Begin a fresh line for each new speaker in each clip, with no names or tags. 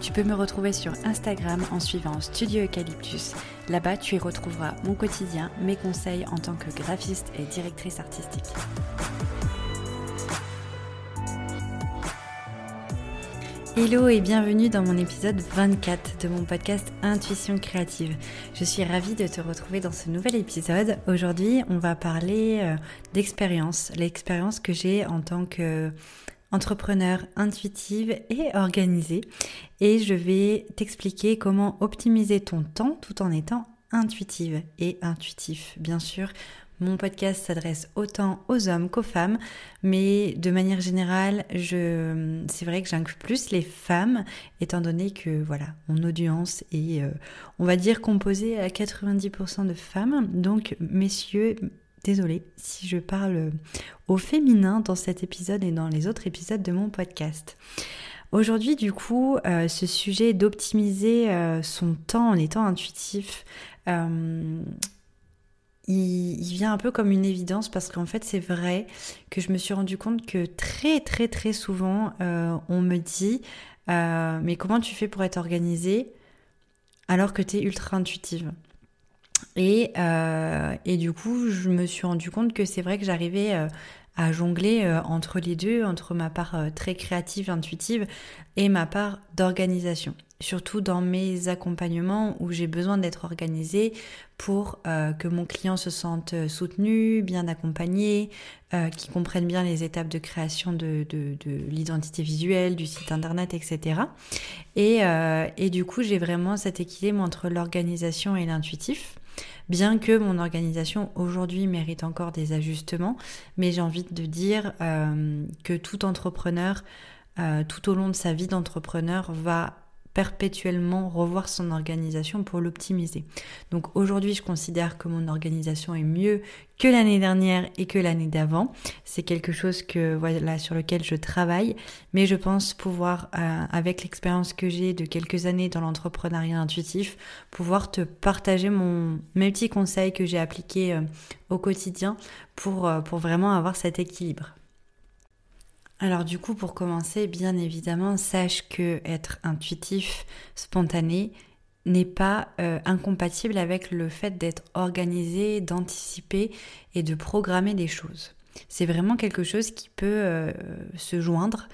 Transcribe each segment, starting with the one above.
Tu peux me retrouver sur Instagram en suivant Studio Eucalyptus. Là-bas, tu y retrouveras mon quotidien, mes conseils en tant que graphiste et directrice artistique. Hello et bienvenue dans mon épisode 24 de mon podcast Intuition créative. Je suis ravie de te retrouver dans ce nouvel épisode. Aujourd'hui, on va parler euh, d'expérience, l'expérience que j'ai en tant que entrepreneur intuitive et organisée. Et je vais t'expliquer comment optimiser ton temps tout en étant intuitive et intuitif. Bien sûr, mon podcast s'adresse autant aux hommes qu'aux femmes, mais de manière générale, c'est vrai que j'inclus plus les femmes, étant donné que voilà, mon audience est, euh, on va dire, composée à 90% de femmes. Donc, messieurs, Désolée si je parle au féminin dans cet épisode et dans les autres épisodes de mon podcast. Aujourd'hui, du coup, euh, ce sujet d'optimiser euh, son temps en étant intuitif, euh, il, vient un peu comme une évidence parce qu'en fait, c'est vrai que je me suis rendu compte que très, très, très souvent, on me dit Mais comment tu fais pour être organisée alors que tu es ultra intuitive? Et, euh, et, du coup, je me suis rendu compte que c'est vrai que j'arrivais euh, à jongler euh, entre les deux, entre ma part très créative, intuitive et ma part d'organisation. Surtout dans mes accompagnements où j'ai besoin d'être organisée pour que mon client se sente soutenu, bien accompagné, qu'il comprenne bien les étapes de création de, de, de l'identité visuelle, du site internet, etc. Et, et du coup, j'ai vraiment cet équilibre entre l'organisation et l'intuitif bien que mon organisation aujourd'hui mérite encore des ajustements, mais j'ai envie de dire euh, que tout entrepreneur, euh, tout au long de sa vie d'entrepreneur, va perpétuellement revoir son organisation pour l'optimiser. Donc aujourd'hui, je considère que mon organisation est mieux que l'année dernière et que l'année d'avant. C'est quelque chose que voilà sur lequel je travaille, mais je pense pouvoir euh, avec l'expérience que j'ai de quelques années dans l'entrepreneuriat intuitif, pouvoir te partager mon mes petits conseils que j'ai appliqués euh, au quotidien euh, pour vraiment avoir cet équilibre. Alors du coup, pour commencer, bien évidemment, sache que être intuitif, spontané, n'est pas euh, incompatible avec le fait d'être organisé, d'anticiper et de programmer des choses. C'est vraiment quelque chose qui peut euh, se joindre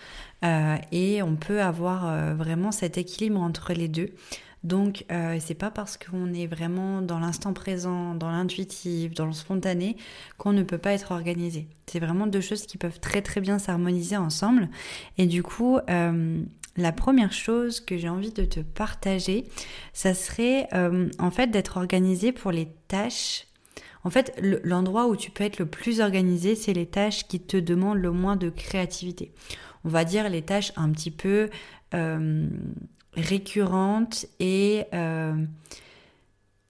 euh, et on peut avoir vraiment cet équilibre entre les deux. Donc, euh, c'est pas parce qu'on est vraiment dans l'instant présent, dans l'intuitif, dans le spontané, qu'on ne peut pas être organisé. C'est vraiment deux choses qui peuvent très très bien s'harmoniser ensemble. Et du coup, euh, la première chose que j'ai envie de te partager, ça serait euh, en fait d'être organisé pour les tâches. En fait, l'endroit où tu peux être le plus organisé, c'est les tâches qui te demandent le moins de créativité. On va dire les tâches un petit peu récurrente et euh,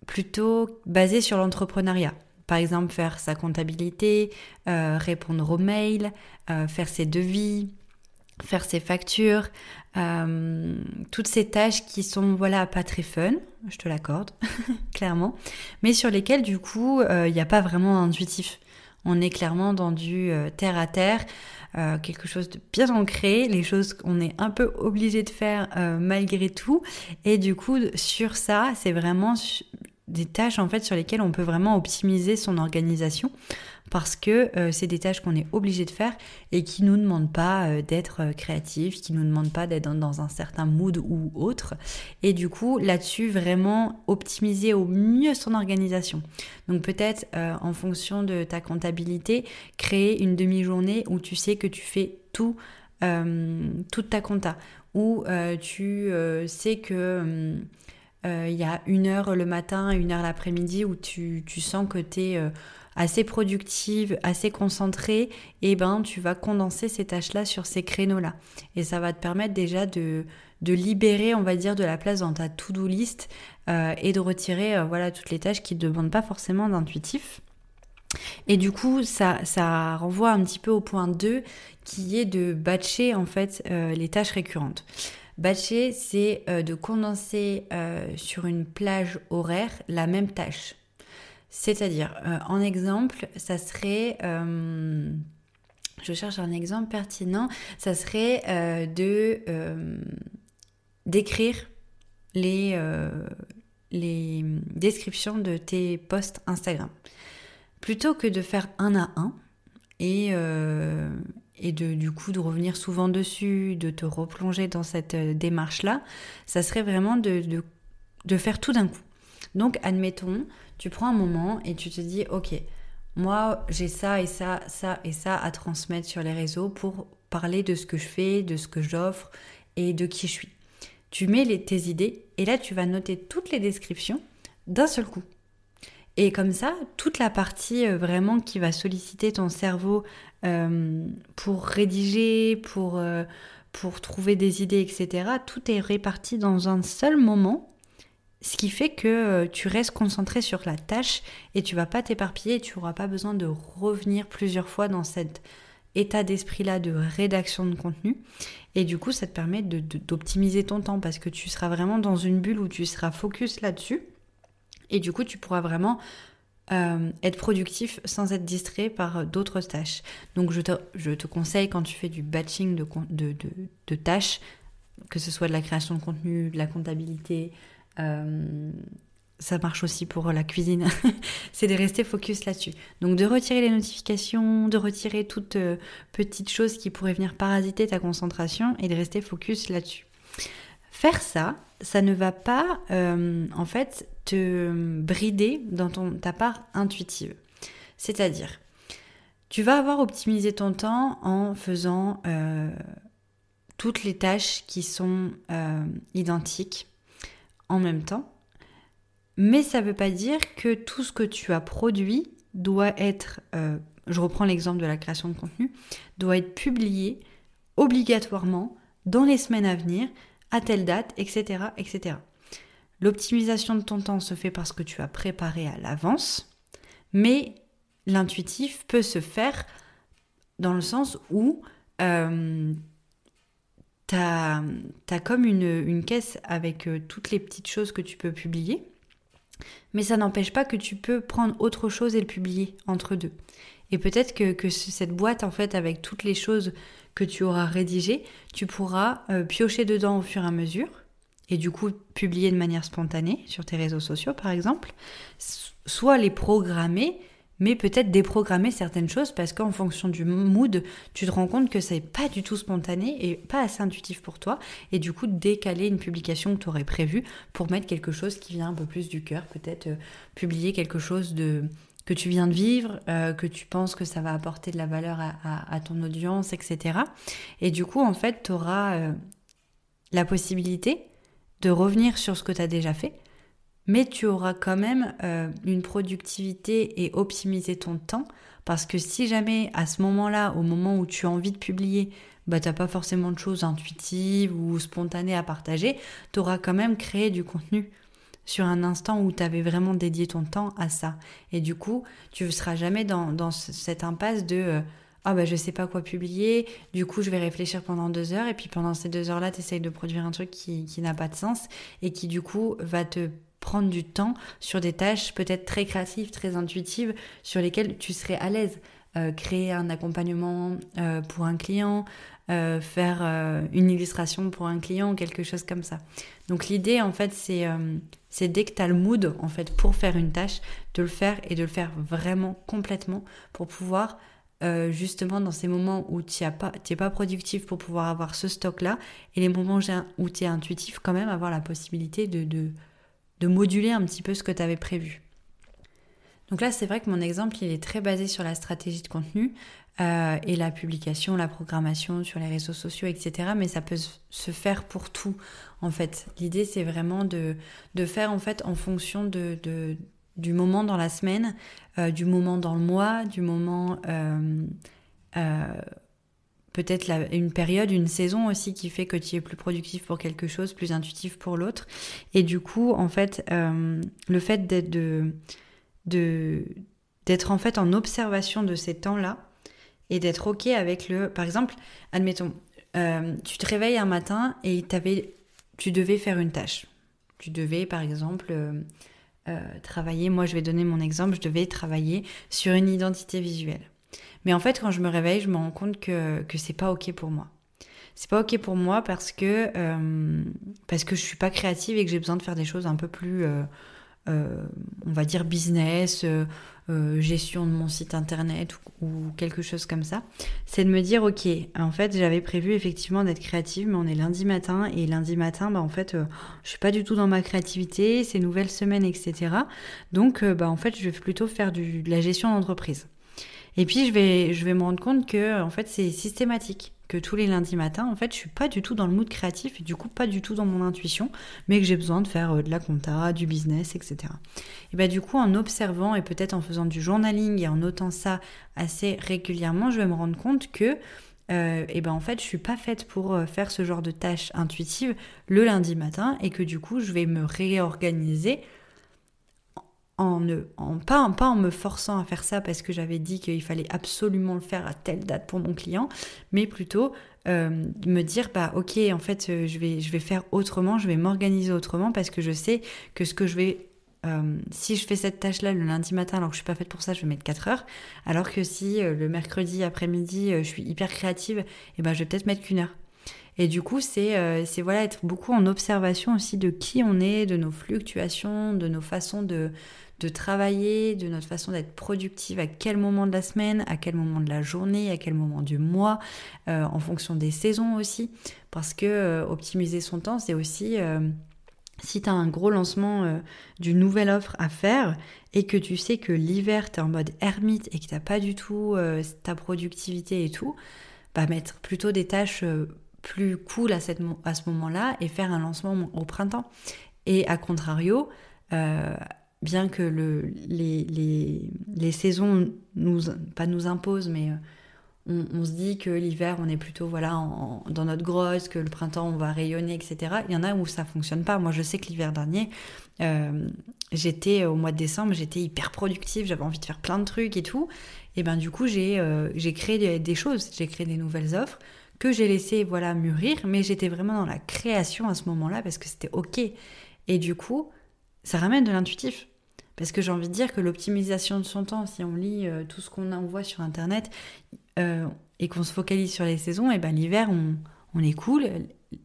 plutôt basée sur l'entrepreneuriat. Par exemple, faire sa comptabilité, euh, répondre aux mails, euh, faire ses devis, faire ses factures, toutes ces tâches qui sont voilà pas très fun, je te l'accorde, clairement, mais sur lesquelles du coup il n'y a pas vraiment d'intuitif. On est clairement dans du terre à terre. Euh, quelque chose de bien ancré, les choses qu'on est un peu obligé de faire euh, malgré tout. Et du coup, sur ça, c'est vraiment des tâches en fait sur lesquelles on peut vraiment optimiser son organisation parce que euh, c'est des tâches qu'on est obligé de faire et qui nous demandent pas euh, d'être euh, créatif, qui nous demandent pas d'être dans, un certain mood ou autre. Et du coup, là-dessus, vraiment optimiser au mieux son organisation. Donc peut-être en fonction de ta comptabilité, créer une demi-journée où tu sais que tu fais tout, toute ta compta, où tu sais que il y a une heure le matin, une heure l'après-midi où tu, sens que tu es assez productive, assez concentrée, et eh ben tu vas condenser ces tâches-là sur ces créneaux-là. Et ça va te permettre déjà de, de libérer, on va dire, de la place dans ta to-do list et de retirer voilà, toutes les tâches qui ne demandent pas forcément d'intuitif. Et du coup, ça, ça renvoie un petit peu au point 2 qui est de batcher en fait les tâches récurrentes. Batcher, c'est de condenser sur une plage horaire la même tâche. C'est-à-dire, en exemple, ça serait je cherche un exemple pertinent, ça serait euh, de euh, d'écrire les, euh, les descriptions de tes posts Instagram. Plutôt que de faire un à un et, et de, du coup de revenir souvent dessus, de te replonger dans cette démarche-là, ça serait vraiment de, de, de faire tout d'un coup. Donc admettons, tu prends un moment et tu te dis, ok, moi, j'ai ça et ça, ça et ça à transmettre sur les réseaux pour parler de ce que je fais, de ce que j'offre et de qui je suis. Tu mets les, tes idées et là, tu vas noter toutes les descriptions d'un seul coup. Et comme ça, toute la partie euh, vraiment qui va solliciter ton cerveau euh, pour rédiger, pour, euh, pour trouver des idées, etc., tout est réparti dans un seul moment ce qui fait que euh, tu restes concentré sur la tâche et tu vas pas t'éparpiller tu n'auras pas besoin de revenir plusieurs fois dans cet état d'esprit-là de rédaction de contenu. Et du coup, ça te permet d'optimiser ton temps parce que tu seras vraiment dans une bulle où tu seras focus là-dessus. Et du coup, tu pourras vraiment euh, être productif sans être distrait par d'autres tâches. Donc, je te, conseille quand tu fais du batching de, tâches, que ce soit de la création de contenu, de la comptabilité, euh, ça marche aussi pour la cuisine, c'est de rester focus là-dessus. Donc de retirer les notifications, de retirer toutes euh, petites choses qui pourraient venir parasiter ta concentration et de rester focus là-dessus. Faire ça, ça ne va pas euh, en fait te brider dans ta part intuitive. C'est-à-dire, tu vas avoir optimisé ton temps en faisant toutes les tâches qui sont identiques en même temps. Mais ça ne veut pas dire que tout ce que tu as produit doit être, euh, je reprends l'exemple de la création de contenu, doit être publié obligatoirement dans les semaines à venir, à telle date, etc. etc. L'optimisation de ton temps se fait parce que tu as préparé à l'avance, mais l'intuitif peut se faire dans le sens où euh, tu as, comme une, caisse avec euh, toutes les petites choses que tu peux publier, mais ça n'empêche pas que tu peux prendre autre chose et le publier entre deux. Et peut-être que, cette boîte, en fait, avec toutes les choses que tu auras rédigées, tu pourras euh, piocher dedans au fur et à mesure, et du coup publier de manière spontanée sur tes réseaux sociaux, par exemple, soit les programmer mais peut-être déprogrammer certaines choses parce qu'en fonction du mood, tu te rends compte que c'est pas du tout spontané et pas assez intuitif pour toi, et du coup décaler une publication que tu aurais prévue pour mettre quelque chose qui vient un peu plus du cœur, peut-être euh, publier quelque chose de que tu viens de vivre, euh, que tu penses que ça va apporter de la valeur à, ton audience, etc. Et du coup, en fait, tu auras euh, la possibilité de revenir sur ce que tu as déjà fait, mais tu auras quand même euh, une productivité et optimiser ton temps parce que si jamais à ce moment-là, au moment où tu as envie de publier, bah t'as pas forcément de choses intuitives ou spontanées à partager, tu auras quand même créé du contenu sur un instant où tu avais vraiment dédié ton temps à ça. Et du coup, tu ne seras jamais dans, cette impasse de euh, ah bah je sais pas quoi publier, du coup je vais réfléchir pendant deux heures et puis pendant ces deux heures-là, tu essayes de produire un truc qui, qui n'a pas de sens et qui du coup va te prendre du temps sur des tâches peut-être très créatives, très intuitives, sur lesquelles tu serais à l'aise. Euh, créer un accompagnement euh, pour un client, euh, faire une illustration pour un client, quelque chose comme ça. Donc l'idée en fait c'est c'est dès que tu as le mood en fait pour faire une tâche, de le faire et de le faire vraiment complètement pour pouvoir justement dans ces moments où tu n'es pas, productif pour pouvoir avoir ce stock là et les moments où tu es intuitif quand même avoir la possibilité de, de de moduler un petit peu ce que tu avais prévu. Donc là, c'est vrai que mon exemple, il est très basé sur la stratégie de contenu euh, et la publication, la programmation sur les réseaux sociaux, etc. Mais ça peut se faire pour tout, en fait. L'idée, c'est vraiment de, de, faire, en fait, en fonction de, de du moment dans la semaine, euh, du moment dans le mois, du moment euh, peut-être une période, une saison aussi qui fait que tu es plus productif pour quelque chose, plus intuitif pour l'autre. Et du coup, en fait, euh, le fait d'être de, d'être en fait en observation de ces temps-là et d'être ok avec le, par exemple, admettons, euh, tu te réveilles un matin et avais, tu devais faire une tâche. Tu devais, par exemple, euh, travailler. Moi, je vais donner mon exemple. Je devais travailler sur une identité visuelle. Mais en fait, quand je me réveille, je me rends compte que, que c'est pas OK pour moi. C'est pas OK pour moi parce que, euh, parce que je suis pas créative et que j'ai besoin de faire des choses un peu plus, euh, euh, on va dire, business, gestion de mon site internet ou, quelque chose comme ça. C'est de me dire, OK, en fait, j'avais prévu effectivement d'être créative, mais on est lundi matin et lundi matin, bah, en fait, je suis pas du tout dans ma créativité, c'est nouvelle semaine, etc. Donc, bah, en fait, je vais plutôt faire du, de la gestion d'entreprise. Et puis je vais, me rendre compte que en fait c'est systématique, que tous les lundis matins, en fait, je suis pas du tout dans le mood créatif et du coup pas du tout dans mon intuition, mais que j'ai besoin de faire euh, de la compta, du business, etc. Et bah du coup en observant et peut-être en faisant du journaling et en notant ça assez régulièrement, je vais me rendre compte que euh, et ben en fait je suis pas faite pour euh, faire ce genre de tâches intuitives le lundi matin et que du coup je vais me réorganiser en, pas, en me forçant à faire ça parce que j'avais dit qu'il fallait absolument le faire à telle date pour mon client, mais plutôt euh, me dire bah ok en fait euh, je vais je vais faire autrement, je vais m'organiser autrement parce que je sais que ce que je vais euh, si je fais cette tâche-là le lundi matin alors que je suis pas faite pour ça, je vais mettre 4 heures. Alors que si le mercredi après-midi je suis hyper créative, et eh ben je vais peut-être mettre qu'une heure. Et du coup, c'est c'est voilà être beaucoup en observation aussi de qui on est, de nos fluctuations, de nos façons de de travailler, de notre façon d'être productive, à quel moment de la semaine, à quel moment de la journée, à quel moment du mois, euh, en fonction des saisons aussi. Parce que euh, optimiser son temps, c'est aussi euh, si tu as un gros lancement d'une nouvelle offre à faire et que tu sais que l'hiver, tu es en mode ermite et que tu pas du tout ta productivité et tout, bah mettre plutôt des tâches plus cool à, cette, à ce moment-là et faire un lancement au printemps. Et à contrario, bien que le, les, les, les, saisons nous, pas nous imposent, mais euh, on, se dit que l'hiver, on est plutôt voilà dans notre grosse, que le printemps, on va rayonner, etc. Il y en a où ça fonctionne pas. Moi, je sais que l'hiver dernier, euh, j'étais au mois de décembre, j'étais hyper productive, j'avais envie de faire plein de trucs et tout. Et ben du coup, j'ai euh, j'ai créé des, des choses, j'ai créé des nouvelles offres que j'ai laissé voilà mûrir, mais j'étais vraiment dans la création à ce moment-là parce que c'était ok. Et du coup, ça ramène de l'intuitif. Parce que j'ai envie de dire que l'optimisation de son temps, si on lit euh, tout ce qu'on envoie sur Internet euh, et qu'on se focalise sur les saisons, et ben l'hiver, on, on est cool,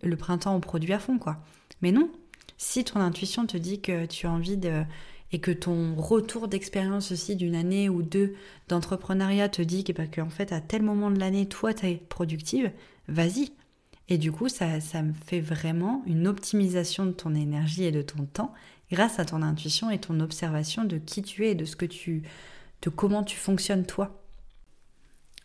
le printemps, on produit à fond, quoi. Mais non, si ton intuition te dit que tu as envie de... et que ton retour d'expérience aussi d'une année ou deux d'entrepreneuriat te dit que, bah, en fait, à tel moment de l'année, toi, tu es productive, vas-y. Et du coup, ça, ça me fait vraiment une optimisation de ton énergie et de ton temps grâce à ton intuition et ton observation de qui tu es et de ce que tu de comment tu fonctionnes toi.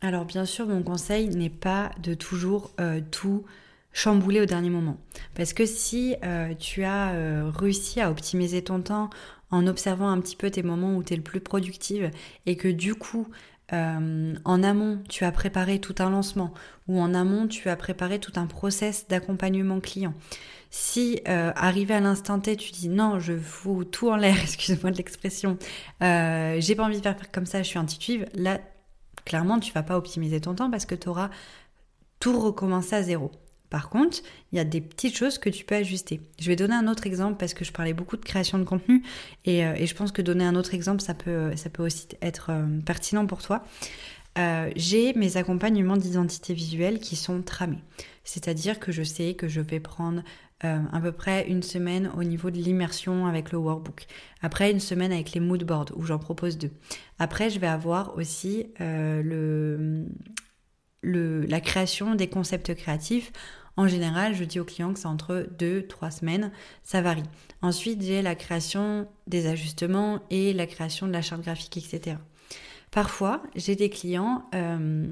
Alors bien sûr, mon conseil n'est pas de toujours euh, tout chambouler au dernier moment. Parce que si euh, tu as euh, réussi à optimiser ton temps en observant un petit peu tes moments où tu es le plus productive et que du coup, en amont, tu as préparé tout un lancement ou en amont, tu as préparé tout un process d'accompagnement client si euh, arrivé à l'instant T, tu dis non, je fous tout en l'air, excuse-moi de l'expression, euh, j'ai pas envie de faire comme ça, je suis intuitive, là, clairement, tu vas pas optimiser ton temps parce que tu auras tout recommencé à zéro. Par contre, il y a des petites choses que tu peux ajuster. Je vais donner un autre exemple parce que je parlais beaucoup de création de contenu et, euh, je pense que donner un autre exemple, ça peut, ça peut aussi être euh, pertinent pour toi. Euh, j'ai mes accompagnements d'identité visuelle qui sont tramés. C'est-à-dire que je sais que je vais prendre euh, à peu près une semaine au niveau de l'immersion avec le workbook. Après, une semaine avec les mood boards où j'en propose deux. Après, je vais avoir aussi euh, le, la création des concepts créatifs. En général, je dis aux clients que c'est entre deux, trois semaines, ça varie. Ensuite, j'ai la création des ajustements et la création de la charte graphique, etc. Parfois, j'ai des clients euh,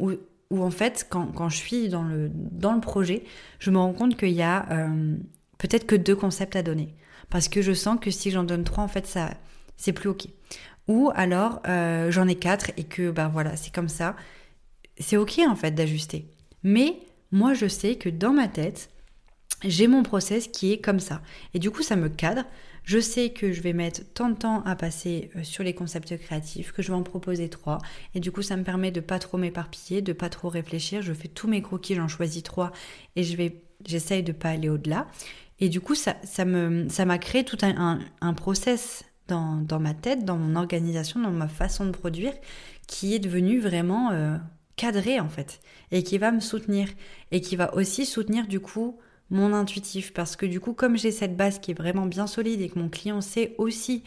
où en fait, quand, je suis dans le, dans le projet, je me rends compte qu'il y a euh, peut-être que deux concepts à donner. Parce que je sens que si j'en donne trois, en fait, ça, c'est plus ok. Ou alors, euh, j'en ai quatre et que, ben voilà, c'est comme ça. c'est ok en fait d'ajuster. Mais moi je sais que dans ma tête, j'ai mon process qui est comme ça. Et du coup ça me cadre. Je sais que je vais mettre tant de temps à passer euh, sur les concepts créatifs, que je vais en proposer trois. Et du coup, ça me permet de pas trop m'éparpiller, de pas trop réfléchir. Je fais tous mes croquis, j'en choisis trois et j'essaye de pas aller au-delà. Et du coup, ça, m'a créé tout un, process dans, dans, ma tête, dans mon organisation, dans ma façon de produire, qui est devenu vraiment euh, cadré en fait, et qui va me soutenir, et qui va aussi soutenir du coup mon intuitif. Parce que du coup comme j'ai cette base qui est vraiment bien solide et que mon client sait aussi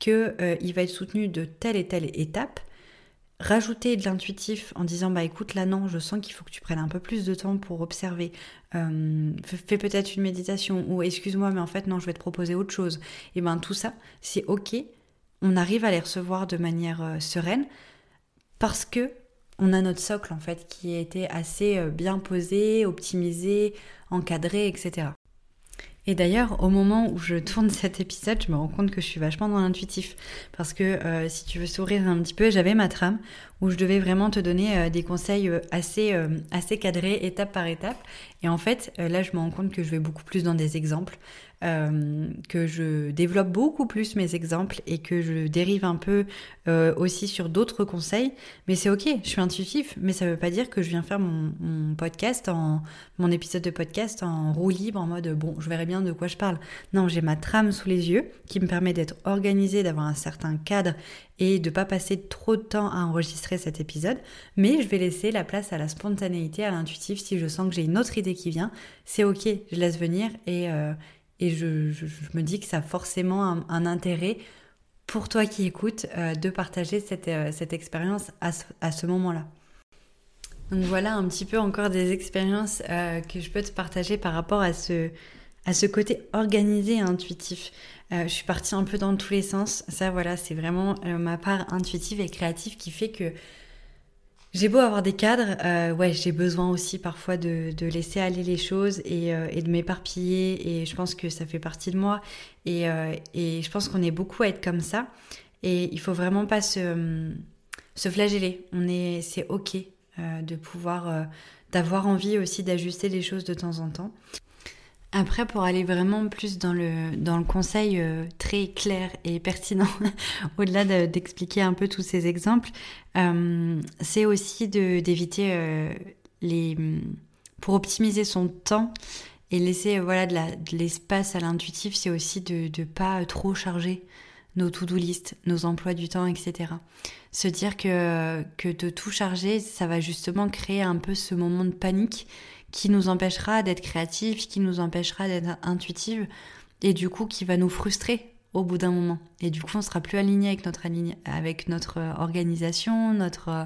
que euh, il va être soutenu de telle et telle étape rajouter de l'intuitif en disant bah écoute là non je sens qu'il faut que tu prennes un peu plus de temps pour observer. Euh, fais peut-être une méditation ou excuse-moi mais en fait non je vais te proposer autre chose. Et ben tout ça c'est ok. On arrive à les recevoir de manière euh, sereine parce que on a notre socle en fait qui a été assez bien posé, optimisé, encadré, etc. Et d'ailleurs, au moment où je tourne cet épisode, je me rends compte que je suis vachement dans l'intuitif. Parce que euh, si tu veux sourire un petit peu, j'avais ma trame où je devais vraiment te donner euh, des conseils euh, assez, assez cadrés, étape par étape. Et en fait, là, je me rends compte que je vais beaucoup plus dans des exemples. Euh, que je développe beaucoup plus mes exemples et que je dérive un peu euh, aussi sur d'autres conseils. Mais c'est ok, je suis intuitif, mais ça veut pas dire que je viens faire mon, podcast, en, mon épisode de podcast en roue libre, en mode bon, je verrai bien de quoi je parle. Non, j'ai ma trame sous les yeux qui me permet d'être organisée, d'avoir un certain cadre et de pas passer trop de temps à enregistrer cet épisode, mais je vais laisser la place à la spontanéité, à l'intuitif. Si je sens que j'ai une autre idée qui vient, c'est ok, je laisse venir et, euh, et je, me dis que ça a forcément un, intérêt pour toi qui écoutes euh, de partager cette, euh, cette expérience à ce, à ce moment-là. Donc voilà un petit peu encore des expériences euh, que je peux te partager par rapport à ce, à ce côté organisé et intuitif. je suis partie un peu dans tous les sens. Ça voilà, c'est vraiment ma part intuitive et créative qui fait que j'ai beau avoir des cadres, euh, ouais, j'ai besoin aussi parfois de, laisser aller les choses euh, et, de m'éparpiller. Et je pense que ça fait partie de moi. Et, euh, je pense qu'on est beaucoup à être comme ça. Et il faut vraiment pas se, se flageller. On est, c'est ok de pouvoir, d'avoir envie aussi d'ajuster les choses de temps en temps. Après, pour aller vraiment plus dans le, dans le conseil euh, très clair et pertinent, au-delà d'expliquer un peu tous ces exemples, euh, c'est aussi d'éviter euh, les... Pour optimiser son temps et laisser voilà, de l'espace à l'intuitif, c'est aussi de ne pas trop charger nos to-do list, nos emplois du temps, etc. Se dire que, que de tout charger, ça va justement créer un peu ce moment de panique qui nous empêchera d'être créatif, qui nous empêchera d'être intuitive, et du coup qui va nous frustrer au bout d'un moment. Et du coup, on sera plus aligné avec notre, euh, organisation, notre, euh,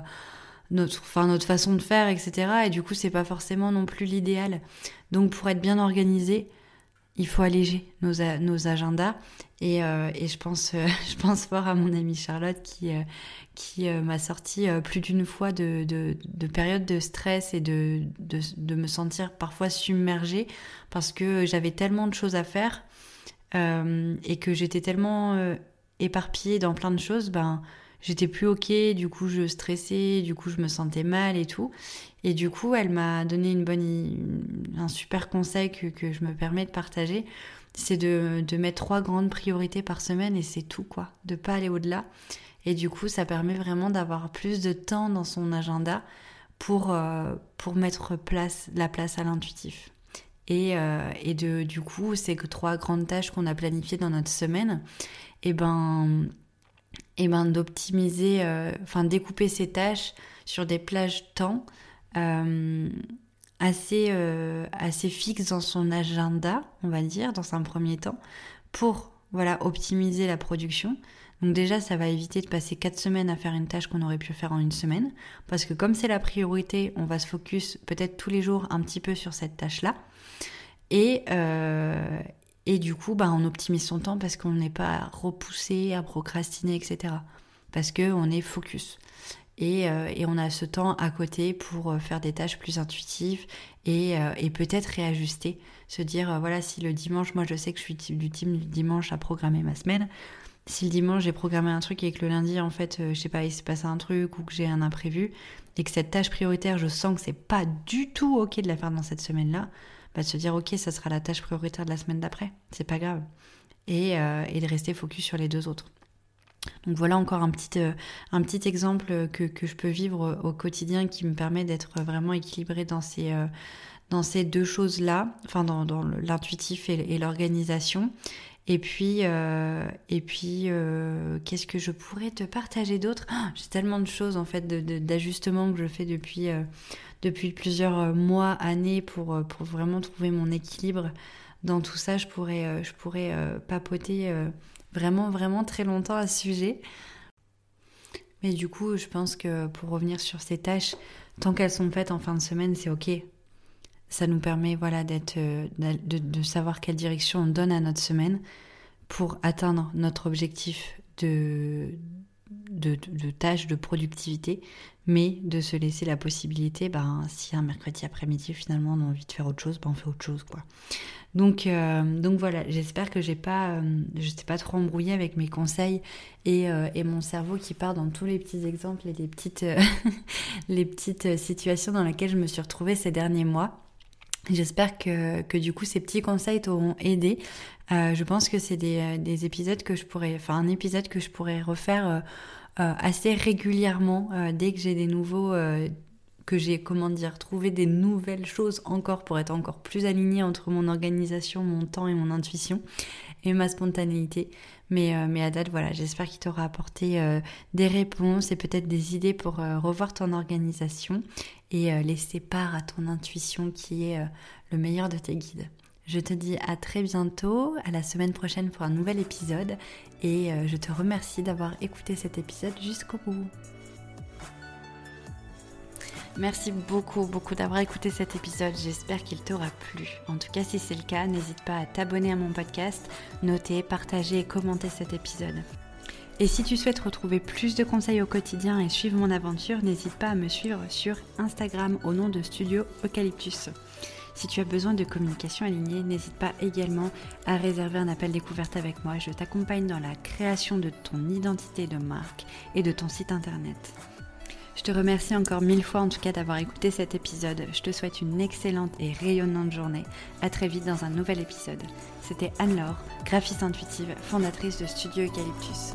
notre façon de faire, etc. Et du coup, c'est pas forcément non plus l'idéal. Donc, pour être bien organisé, il faut alléger nos, nos agendas. Et, euh, et je, pense, je pense fort à mon amie Charlotte qui, qui euh, m'a sorti euh, plus d'une fois de, de, périodes de stress et de, de, me sentir parfois submergée parce que j'avais tellement de choses à faire euh, et que j'étais tellement éparpillée dans plein de choses, ben j'étais plus ok, du coup je stressais, du coup je me sentais mal et tout. Et du coup elle m'a donné une bonne, un super conseil que, que je me permets de partager c'est de, de, mettre trois grandes priorités par semaine et c'est tout quoi, de pas aller au-delà. Et du coup, ça permet vraiment d'avoir plus de temps dans son agenda pour, euh, pour mettre place, la place à l'intuitif. Et, euh, et de, du coup, ces trois grandes tâches qu'on a planifiées dans notre semaine, et eh ben, et eh ben d'optimiser, euh, enfin découper ces tâches sur des plages temps assez, assez fixes dans son agenda, on va dire, dans un premier temps, pour voilà, optimiser la production. Donc déjà, ça va éviter de passer 4 semaines à faire une tâche qu'on aurait pu faire en une semaine, parce que comme c'est la priorité, on va se focus peut-être tous les jours un petit peu sur cette tâche-là. Et, euh, et du coup, bah, on optimise son temps parce qu'on n'est pas repoussé à procrastiner, etc. Parce qu'on est focus. Et, euh, et, on a ce temps à côté pour euh, faire des tâches plus intuitives et, et peut-être réajuster. Se dire, voilà, si le dimanche, moi je sais que je suis du team du dimanche à programmer ma semaine, si le dimanche j'ai programmé un truc et que le lundi en fait je sais pas il s'est passé un truc ou que j'ai un imprévu et que cette tâche prioritaire je sens que c'est pas du tout ok de la faire dans cette semaine là bah de se dire ok ça sera la tâche prioritaire de la semaine d'après. C'est pas grave. Et, et de rester focus sur les deux autres. Donc voilà encore un petit, euh, un petit exemple que, que, je peux vivre au quotidien qui me permet d'être vraiment équilibrée dans ces, euh, dans ces deux choses-là, enfin dans, dans l'intuitif et, l'organisation. Et puis, euh, et puis qu'est-ce que je pourrais te partager d'autre? Ah, J'ai tellement de choses en fait d'ajustements que je fais depuis, depuis plusieurs mois, années pour, pour vraiment trouver mon équilibre dans tout ça. Je pourrais, je pourrais papoter vraiment, vraiment très longtemps à ce sujet. Mais du coup, je pense que pour revenir sur ces tâches, tant qu'elles sont faites en fin de semaine, c'est ok. Ça nous permet voilà euh, de, de, savoir quelle direction on donne à notre semaine pour atteindre notre objectif de, de, tâches, de productivité, mais de se laisser la possibilité, ben, si un mercredi après-midi finalement on a envie de faire autre chose, ben, on fait autre chose quoi. Donc, euh, donc voilà, j'espère que j'ai pas, euh, je sais pas trop embrouillé avec mes conseils et, euh, et, mon cerveau qui part dans tous les petits exemples et les petites, les petites situations dans lesquelles je me suis retrouvée ces derniers mois. J'espère que, que, du coup ces petits conseils t'auront aidé. Je pense que c'est des, des, épisodes que je pourrais, enfin un épisode que je pourrais refaire assez régulièrement dès que j'ai des nouveaux que j'ai, comment dire, trouvé des nouvelles choses encore pour être encore plus alignée entre mon organisation, mon temps et mon intuition et ma spontanéité. Mais, euh, mais à date, voilà, j'espère qu'il t'aura apporté euh, des réponses et peut-être des idées pour euh, revoir ton organisation et laisser part à ton intuition qui est le meilleur de tes guides. Je te dis à très bientôt, à la semaine prochaine pour un nouvel épisode et je te remercie d'avoir écouté cet épisode jusqu'au bout. Merci beaucoup, beaucoup d'avoir écouté cet épisode. J'espère qu'il t'aura plu. En tout cas, si c'est le cas, n'hésite pas à t'abonner à mon podcast, noter, partager et commenter cet épisode. Et si tu souhaites retrouver plus de conseils au quotidien et suivre mon aventure, n'hésite pas à me suivre sur Instagram au nom de Studio Eucalyptus. Si tu as besoin de communication alignée, n'hésite pas également à réserver un appel découverte avec moi. Je t'accompagne dans la création de ton identité de marque et de ton site internet. Je te remercie encore mille fois en tout cas d'avoir écouté cet épisode. Je te souhaite une excellente et rayonnante journée. À très vite dans un nouvel épisode. C'était Anne-Laure, graphiste intuitive, fondatrice de Studio Eucalyptus.